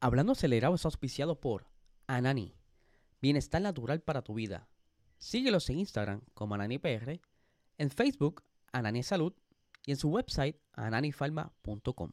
Hablando acelerado es auspiciado por Anani. Bienestar natural para tu vida. Síguelos en Instagram como AnaniPR, en Facebook Anani Salud y en su website ananifarma.com.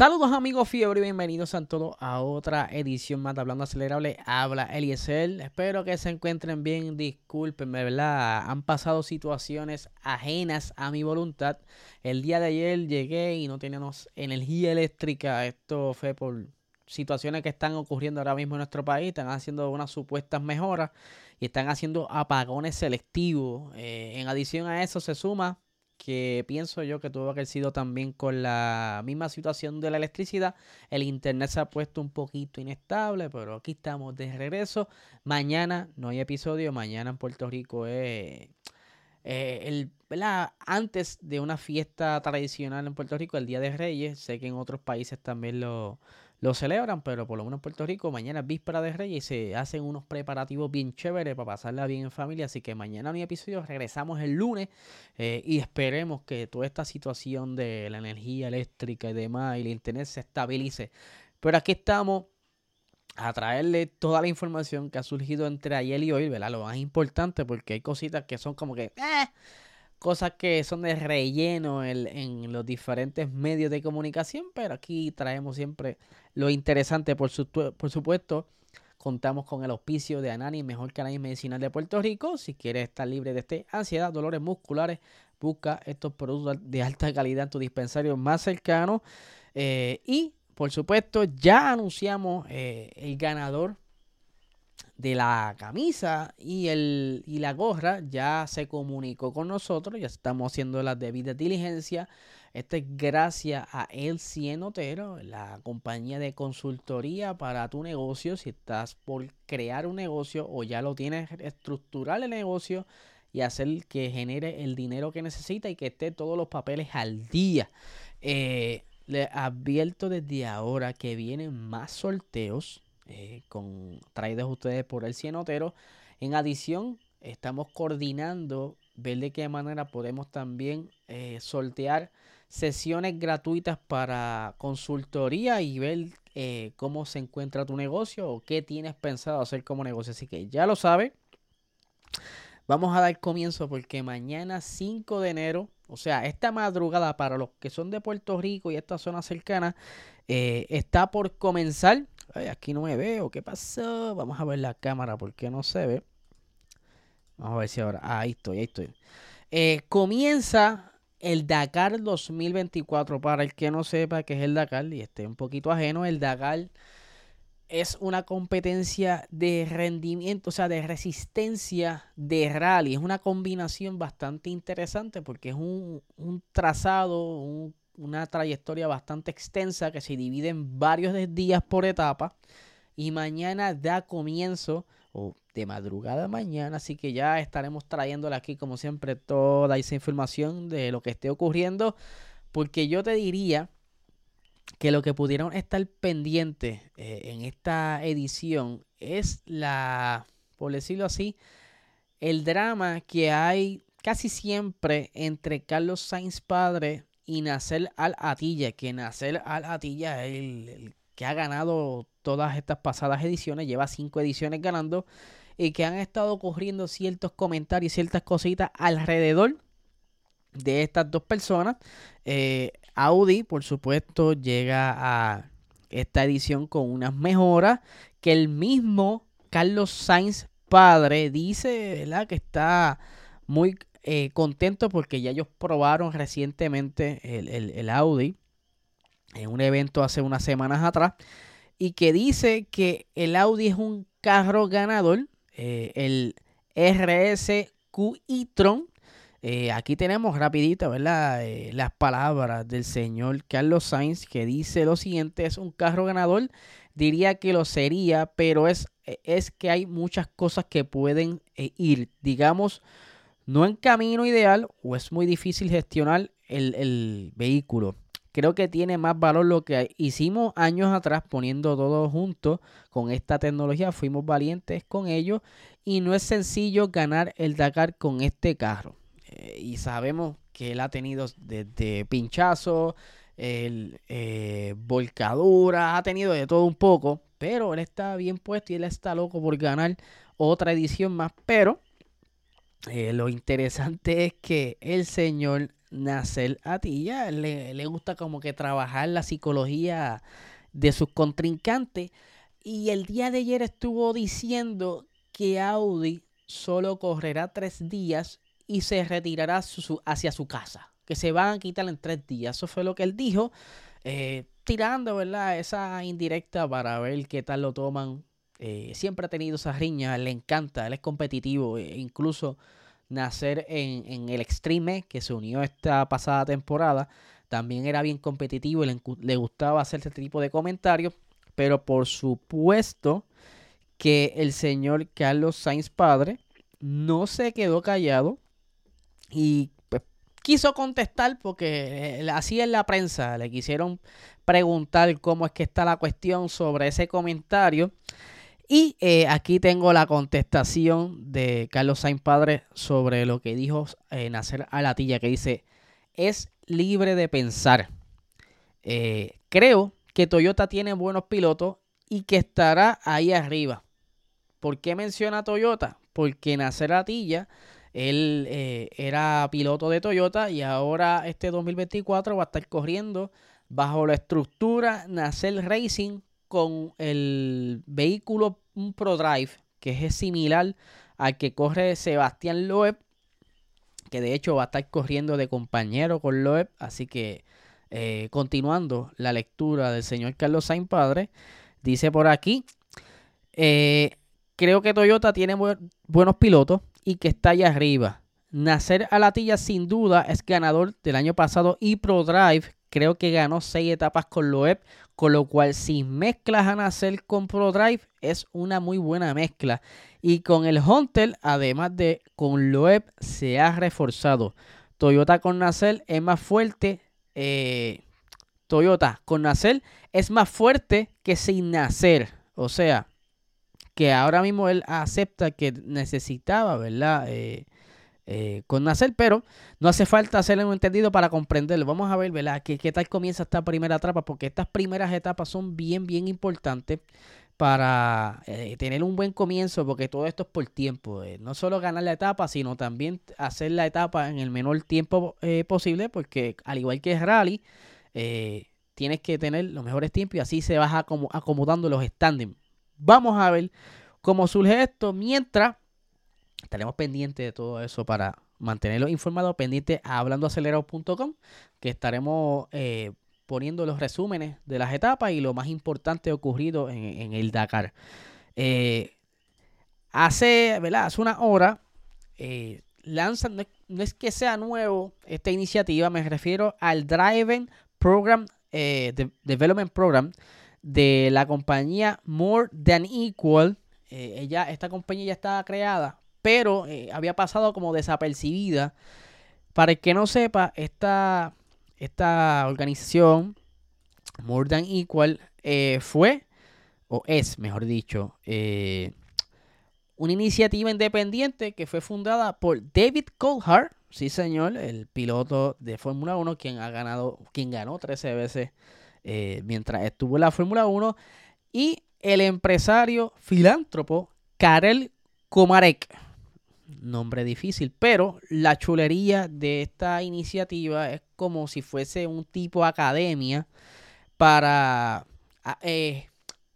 Saludos amigos Fiebre y bienvenidos a todos a otra edición más de Hablando Acelerable. Habla Eliezer. Espero que se encuentren bien. Discúlpenme, ¿verdad? Han pasado situaciones ajenas a mi voluntad. El día de ayer llegué y no teníamos energía eléctrica. Esto fue por situaciones que están ocurriendo ahora mismo en nuestro país. Están haciendo unas supuestas mejoras y están haciendo apagones selectivos. Eh, en adición a eso se suma que pienso yo que tuvo que haber sido también con la misma situación de la electricidad. El internet se ha puesto un poquito inestable, pero aquí estamos de regreso. Mañana no hay episodio, mañana en Puerto Rico es eh, el, antes de una fiesta tradicional en Puerto Rico, el Día de Reyes. Sé que en otros países también lo, lo celebran, pero por lo menos en Puerto Rico mañana es víspera de Reyes y se hacen unos preparativos bien chéveres para pasarla bien en familia. Así que mañana no hay episodio, regresamos el lunes eh, y esperemos que toda esta situación de la energía eléctrica y demás y el internet se estabilice. Pero aquí estamos a traerle toda la información que ha surgido entre ayer y hoy, ¿verdad? Lo más importante porque hay cositas que son como que... Eh, cosas que son de relleno en, los diferentes medios de comunicación, pero aquí traemos siempre lo interesante, por, supuesto. Contamos con el auspicio de Anani, mejor canal medicinal de Puerto Rico. Si quieres estar libre de este ansiedad, dolores musculares, busca estos productos de alta calidad en tu dispensario más cercano. Eh, y, por supuesto, ya anunciamos eh, el ganador de la camisa y, el, y la gorra ya se comunicó con nosotros, ya estamos haciendo las debidas diligencias. Esto es gracias a El Cienotero, la compañía de consultoría para tu negocio. Si estás por crear un negocio o ya lo tienes, estructurar el negocio y hacer que genere el dinero que necesita y que esté todos los papeles al día. Eh, le advierto desde ahora que vienen más sorteos eh, con, traídos ustedes por el cienotero. En adición, estamos coordinando ver de qué manera podemos también eh, sortear sesiones gratuitas para consultoría y ver eh, cómo se encuentra tu negocio o qué tienes pensado hacer como negocio. Así que ya lo sabe. Vamos a dar comienzo porque mañana 5 de enero, o sea, esta madrugada para los que son de Puerto Rico y esta zona cercana, está por comenzar aquí no me veo. ¿Qué pasó? Vamos a ver la cámara porque no se ve. Vamos a ver si ahora. ahí estoy, ahí estoy. Eh, comienza el Dakar 2024. Para el que no sepa qué es el Dakar y esté un poquito ajeno, el Dakar es una competencia de rendimiento, o sea, de resistencia de rally. Es una combinación bastante interesante porque es un, un trazado, un una trayectoria bastante extensa que se divide en varios días por etapa. Y mañana da comienzo, o de madrugada mañana, así que ya estaremos trayéndole aquí, como siempre, toda esa información de lo que esté ocurriendo. Porque yo te diría que lo que pudieron estar pendientes eh, en esta edición es la, por decirlo así, el drama que hay casi siempre entre Carlos Sainz padre y Nacer Al Atilla, que Nacer Al Atilla es el, que ha ganado todas estas pasadas ediciones, lleva cinco ediciones ganando y que han estado ocurriendo ciertos comentarios, ciertas cositas alrededor de estas dos personas. Eh, Audi, por supuesto, llega a esta edición con unas mejoras que el mismo Carlos Sainz padre dice, ¿verdad? Que está muy eh, contento porque ya ellos probaron recientemente el, Audi en un evento hace unas semanas atrás y que dice que el Audi es un carro ganador, eh, el RSQ e-tron. Eh, aquí tenemos rapidito, ¿verdad? las palabras del señor Carlos Sainz que dice lo siguiente, es un carro ganador, diría que lo sería, pero es, es que hay muchas cosas que pueden ir, digamos, no en camino ideal o es muy difícil gestionar el, el vehículo. Creo que tiene más valor lo que hicimos años atrás poniendo todo junto con esta tecnología. Fuimos valientes con ello y no es sencillo ganar el Dakar con este carro. Eh, y sabemos que él ha tenido desde pinchazo, el, eh, volcadura, ha tenido de todo un poco, pero él está bien puesto y él está loco por ganar otra edición más. Pero eh, lo interesante es que el señor Nasser Atilla le, le gusta como que trabajar la psicología de sus contrincantes. Y el día de ayer estuvo diciendo que Audi solo correrá tres días y se retirará hacia su casa. Que se van a quitar en tres días. Eso fue lo que él dijo. Eh, tirando, ¿verdad? Esa indirecta para ver qué tal lo toman. Eh, siempre ha tenido esa riña, le encanta, él es competitivo. E incluso nacer en, el Extreme, que se unió esta pasada temporada, también era bien competitivo y le, gustaba hacer este tipo de comentarios. Pero por supuesto que el señor Carlos Sainz padre no se quedó callado y pues, quiso contestar porque eh, así en la prensa le quisieron preguntar cómo es que está la cuestión sobre ese comentario. Y eh, aquí tengo la contestación de Carlos Sainz Padre sobre lo que dijo eh, Nacer Alatilla, que dice, es libre de pensar. creo que Toyota tiene buenos pilotos y que estará ahí arriba. ¿Por qué menciona Toyota? Porque Nacer Atilla, él eh, era piloto de Toyota y ahora este 2024 va a estar corriendo bajo la estructura Nacer Racing con el vehículo un ProDrive que es similar al que corre Sebastián Loeb, que de hecho va a estar corriendo de compañero con Loeb, así que eh, continuando la lectura del señor Carlos Sainz Padre, dice por aquí, eh, Creo que Toyota tiene buenos pilotos y que está allá arriba. Nacer Alatilla sin duda es ganador del año pasado y ProDrive creo que ganó seis etapas con Loeb, con lo cual si mezclas a Nacer con ProDrive es una muy buena mezcla. Y con el Hunter, además de con Loeb, se ha reforzado. Toyota con Nacer es más fuerte. Eh, Toyota con Nacer es más fuerte que sin nacer. O sea, que ahora mismo él acepta que necesitaba, ¿verdad? Eh, eh, con nacer, pero no hace falta hacerle un entendido para comprenderlo. Vamos a ver, ¿verdad? ¿Qué, qué tal comienza esta primera etapa? Porque estas primeras etapas son bien, bien importantes para eh, tener un buen comienzo, porque todo esto es por tiempo. no solo ganar la etapa, sino también hacer la etapa en el menor tiempo posible, porque al igual que el rally, tienes que tener los mejores tiempos y así se vas acomodando los standings. Vamos a ver cómo surge esto. Mientras estaremos pendientes de todo eso para mantenerlo informado, pendiente a hablandoacelerado.com, que estaremos eh, poniendo los resúmenes de las etapas y lo más importante ocurrido en, el Dakar. Eh, hace, ¿verdad? una hora eh, lanzan, no es, que sea nuevo esta iniciativa, me refiero al Driving Program, Development Program, de la compañía More Than Equal. Eh, ella, esta compañía ya estaba creada, pero eh, había pasado como desapercibida. Para el que no sepa, esta, esta organización, More Than Equal, eh, fue, o es, mejor dicho, una iniciativa independiente que fue fundada por David Coulthard, sí señor, el piloto de Fórmula 1, quien ha ganado, quien ganó 13 veces eh, mientras estuvo en la Fórmula 1, y el empresario filántropo Karel Komarek. Nombre difícil, pero la chulería de esta iniciativa es como si fuese un tipo academia para eh,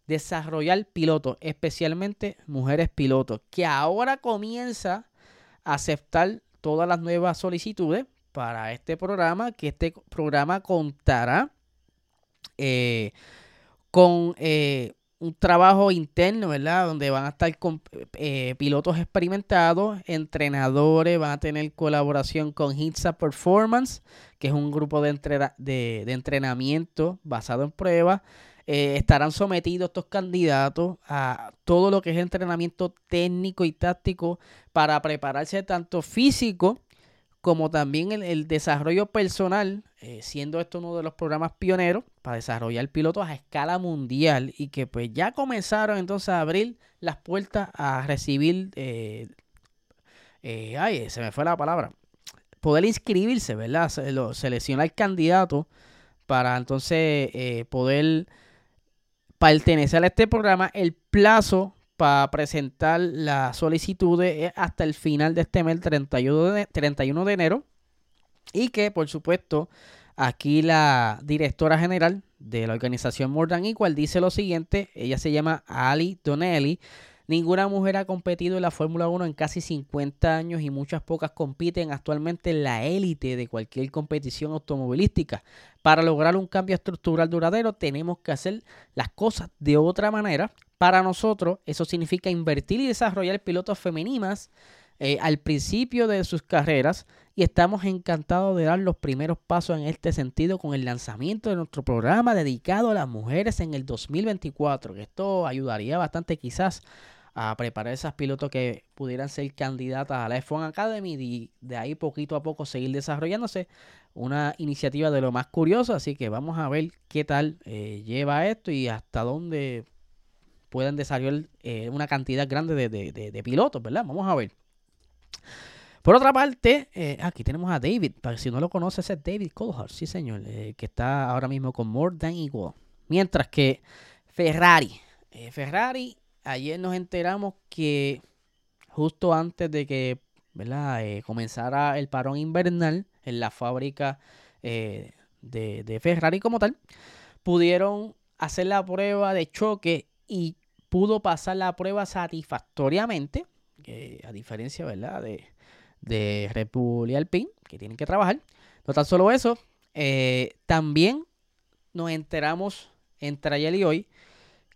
desarrollar pilotos, especialmente mujeres pilotos, que ahora comienza a aceptar todas las nuevas solicitudes para este programa, que este programa contará eh, con eh, un trabajo interno, ¿verdad? Donde van a estar con eh, pilotos experimentados, entrenadores, van a tener colaboración con Hitsa Performance, que es un grupo de, de, entrenamiento basado en pruebas, eh, estarán sometidos estos candidatos a todo lo que es entrenamiento técnico y táctico para prepararse tanto físico como también el, desarrollo personal, eh, siendo esto uno de los programas pioneros para desarrollar pilotos a escala mundial y que pues ya comenzaron entonces a abrir las puertas a recibir, eh, ay, se me fue la palabra, poder inscribirse, ¿verdad? Seleccionar candidatos para entonces poder pertenecer a este programa, el plazo para presentar la solicitud es hasta el final de este mes, el 31 de, 31 de enero. Y que, por supuesto, aquí la directora general de la organización More Than Equal dice lo siguiente. Ella se llama Ali Donnelly. Ninguna mujer ha competido en la Fórmula 1 en casi 50 años y muchas pocas compiten actualmente en la élite de cualquier competición automovilística. Para lograr un cambio estructural duradero tenemos que hacer las cosas de otra manera. Para nosotros eso significa invertir y desarrollar pilotos femeninas eh, al principio de sus carreras y estamos encantados de dar los primeros pasos en este sentido con el lanzamiento de nuestro programa dedicado a las mujeres en el 2024, que esto ayudaría bastante quizás a preparar esas pilotos que pudieran ser candidatas a la F1 Academy y de ahí poquito a poco seguir desarrollándose. Una iniciativa de lo más curioso, así que vamos a ver qué tal eh, lleva esto y hasta dónde pueden desarrollar eh, una cantidad grande de, pilotos, ¿verdad? Vamos a ver. Por otra parte, eh, aquí tenemos a David, para si no lo conoce, es David Coulthard, sí señor, que está ahora mismo con More Than Equal. Mientras que Ferrari, Ferrari ayer nos enteramos que justo antes de que eh, comenzara el parón invernal en la fábrica eh, de, Ferrari como tal, pudieron hacer la prueba de choque y pudo pasar la prueba satisfactoriamente, a diferencia ¿verdad? De, de Red Alpine, que tienen que trabajar. No tan solo eso, eh, también nos enteramos entre ayer y hoy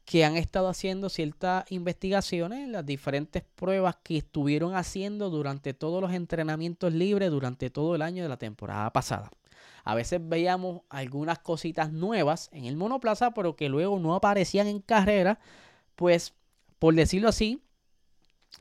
que han estado haciendo ciertas investigaciones, las diferentes pruebas que estuvieron haciendo durante todos los entrenamientos libres durante todo el año de la temporada pasada. A veces veíamos algunas cositas nuevas en el monoplaza, pero que luego no aparecían en carrera, pues por decirlo así,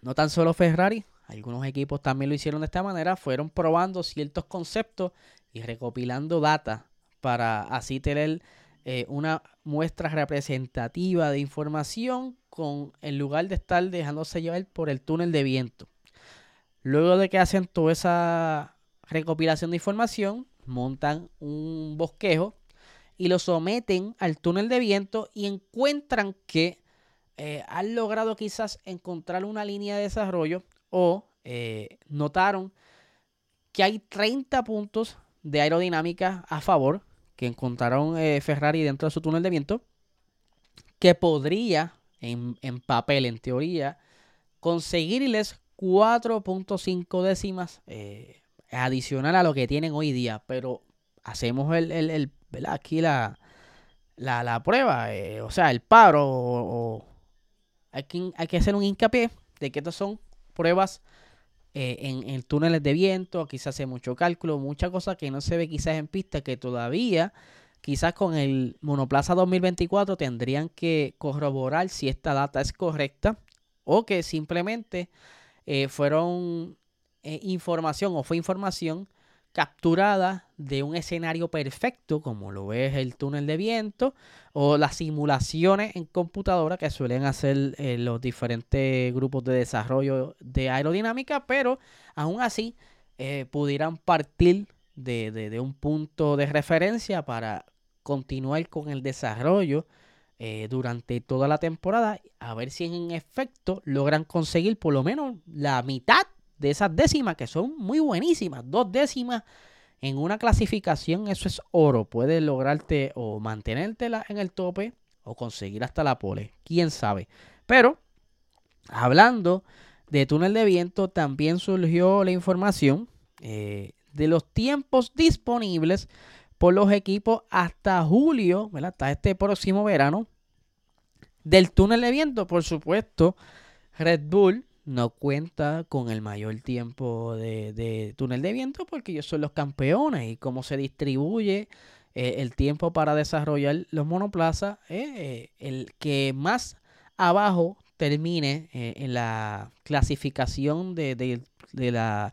no tan solo Ferrari, algunos equipos también lo hicieron de esta manera, fueron probando ciertos conceptos y recopilando data para así tener eh, una muestra representativa de información con en lugar de estar dejándose llevar por el túnel de viento. Luego de que hacen toda esa recopilación de información, montan un bosquejo y lo someten al túnel de viento y encuentran que eh, han logrado quizás encontrar una línea de desarrollo o eh, notaron que hay 30 puntos de aerodinámica a favor que encontraron eh, Ferrari dentro de su túnel de viento, que podría, en, papel, en teoría, conseguirles 4.5 décimas eh, adicional a lo que tienen hoy día. Pero hacemos el, el, aquí la, la, prueba, eh, o sea, el paro, o, hay, que, hay que hacer un hincapié de que estas son pruebas eh, en, túneles de viento, quizás hace mucho cálculo, mucha cosa que no se ve quizás en pista, que todavía quizás con el monoplaza 2024 tendrían que corroborar si esta data es correcta o que simplemente eh, fueron eh, información o fue información capturada de un escenario perfecto, como lo es el túnel de viento, o las simulaciones en computadora que suelen hacer eh, los diferentes grupos de desarrollo de aerodinámica, pero aún así eh, pudieran partir de, un punto de referencia para continuar con el desarrollo eh, durante toda la temporada, a ver si en efecto logran conseguir por lo menos la mitad de esas décimas que son muy buenísimas. Dos décimas en una clasificación, eso es oro. Puedes lograrte o mantenértela en el tope o conseguir hasta la pole. Quién sabe. Pero, hablando de túnel de viento, también surgió la información eh, de los tiempos disponibles por los equipos hasta julio, hasta este próximo verano, del túnel de viento. Por supuesto, Red Bull no cuenta con el mayor tiempo de, túnel de viento porque ellos son los campeones y cómo se distribuye eh, el tiempo para desarrollar los monoplazas, eh, el que más abajo termine en la clasificación de, de, de la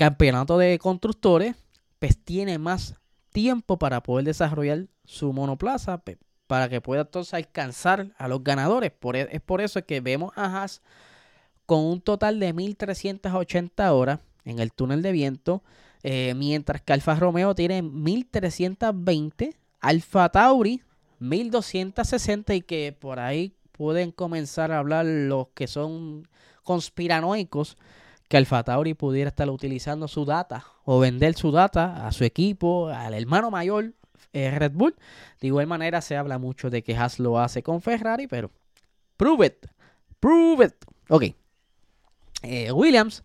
campeonato de constructores, pues tiene más tiempo para poder desarrollar su monoplaza para que pueda entonces alcanzar a los ganadores. Por, e, es por eso que vemos a Haas con un total de 1380 horas en el túnel de viento, eh, mientras que Alfa Romeo tiene 1320, Alfa Tauri 1260 y que por ahí pueden comenzar a hablar los que son conspiranoicos que Alfa Tauri pudiera estar utilizando su data o vender su data a su equipo, al hermano mayor eh, Red Bull. De igual manera se habla mucho de que Haas lo hace con Ferrari, pero prove it, prove it. Ok. Eh, Williams,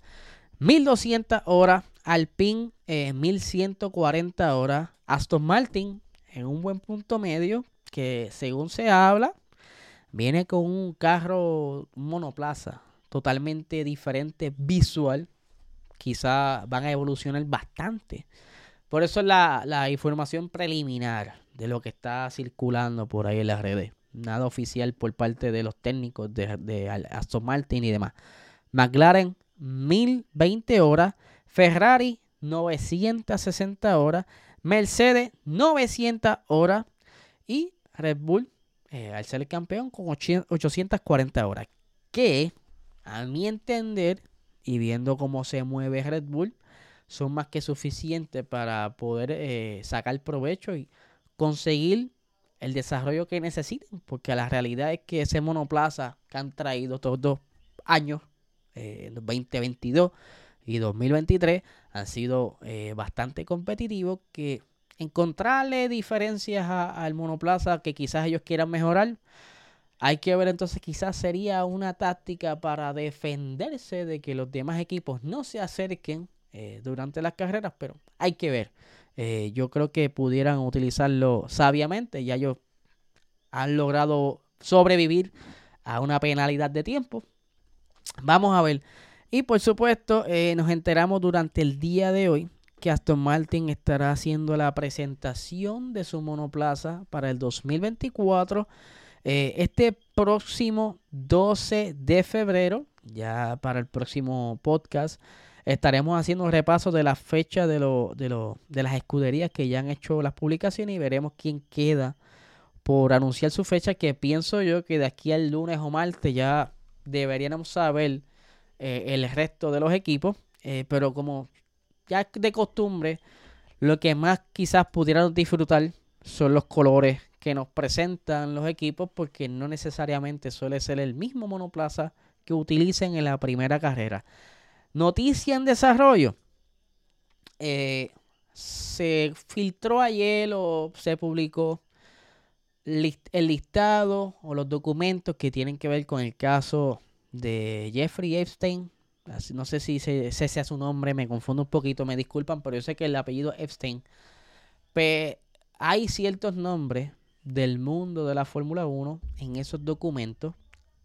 1200 horas. Alpine, 1140 eh, horas. Aston Martin, en un buen punto medio, que según se habla, viene con un carro monoplaza totalmente diferente visual. Quizá van a evolucionar bastante por eso es la, información preliminar de lo que está circulando por ahí en las redes. Nada oficial por parte de los técnicos de, de Aston Martin y demás. McLaren, 1020 horas. Ferrari, 960 horas. Mercedes, 900 horas. Y Red Bull, eh, al ser el campeón, con 840 horas. Que, a mi entender, y viendo cómo se mueve Red Bull, son más que suficientes para poder eh, sacar provecho y conseguir el desarrollo que necesiten, porque la realidad es que ese monoplaza que han traído estos dos años, eh, 2022 y 2023, han sido eh, bastante competitivos, que encontrarle diferencias al monoplaza que quizás ellos quieran mejorar, hay que ver entonces quizás sería una táctica para defenderse de que los demás equipos no se acerquen eh, durante las carreras, pero hay que ver. Eh, yo creo que pudieran utilizarlo sabiamente. Ya ellos han logrado sobrevivir a una penalidad de tiempo. Vamos a ver. Y por supuesto, eh, nos enteramos durante el día de hoy que Aston Martin estará haciendo la presentación de su monoplaza para el 2024. este próximo 12 de febrero, ya para el próximo podcast, Estaremos haciendo un repaso de la fecha de, lo, de, lo, de las escuderías que ya han hecho las publicaciones y veremos quién queda por anunciar su fecha, que pienso yo que de aquí al lunes o martes ya deberíamos saber eh, el resto de los equipos, eh, pero como ya de costumbre, lo que más quizás pudieran disfrutar son los colores que nos presentan los equipos, porque no necesariamente suele ser el mismo monoplaza que utilicen en la primera carrera. Noticia en desarrollo. Eh, se filtró ayer o se publicó el listado o los documentos que tienen que ver con el caso de Jeffrey Epstein. No sé si ese, sea su nombre, me confundo un poquito, me disculpan, pero yo sé que el apellido Epstein. Pero hay ciertos nombres del mundo de la Fórmula 1 en esos documentos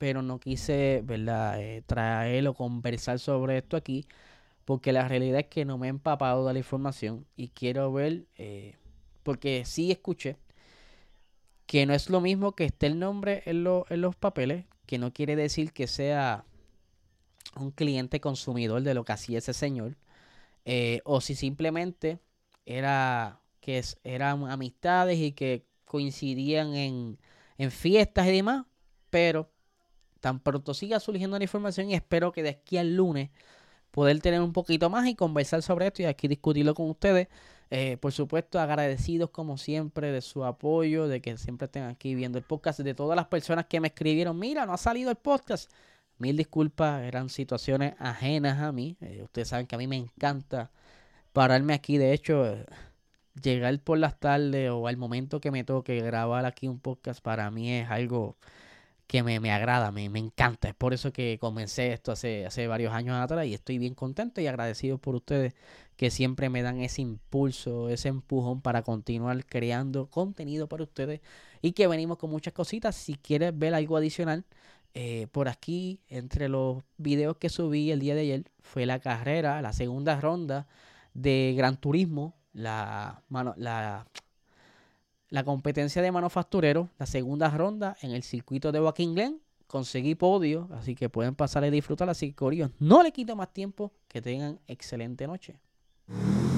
pero no quise, ¿verdad?, eh, traer o conversar sobre esto aquí, porque la realidad es que no me he empapado de la información y quiero ver, eh, porque sí escuché que no es lo mismo que esté el nombre en, en los papeles, que no quiere decir que sea un cliente consumidor de lo que hacía ese señor, eh, o si simplemente era que eran amistades y que coincidían en, en fiestas y demás, pero tan pronto siga surgiendo la información y espero que de aquí al lunes poder tener un poquito más y conversar sobre esto y aquí discutirlo con ustedes. Eh, por supuesto, agradecidos como siempre de su apoyo, de que siempre estén aquí viendo el podcast, de todas las personas que me escribieron, mira, no ha salido el podcast. Mil disculpas, eran situaciones ajenas a mí. Eh, ustedes saben que a mí me encanta pararme aquí. De hecho, eh, llegar por las tardes o al momento que me toque grabar aquí un podcast para mí es algo que me, me agrada, me, me, encanta. Es por eso que comencé esto hace, hace varios años atrás y estoy bien contento y agradecido por ustedes que siempre me dan ese impulso, ese empujón para continuar creando contenido para ustedes y que venimos con muchas cositas. Si quieres ver algo adicional, eh, por aquí, entre los videos que subí el día de ayer, fue la carrera, la segunda ronda de Gran Turismo, la, la la competencia de manufacturero, la segunda ronda en el circuito de Joaquín Glen. Conseguí podio, así que pueden pasar y disfrutar. Así que, Corillo, no le quito más tiempo. Que tengan excelente noche. you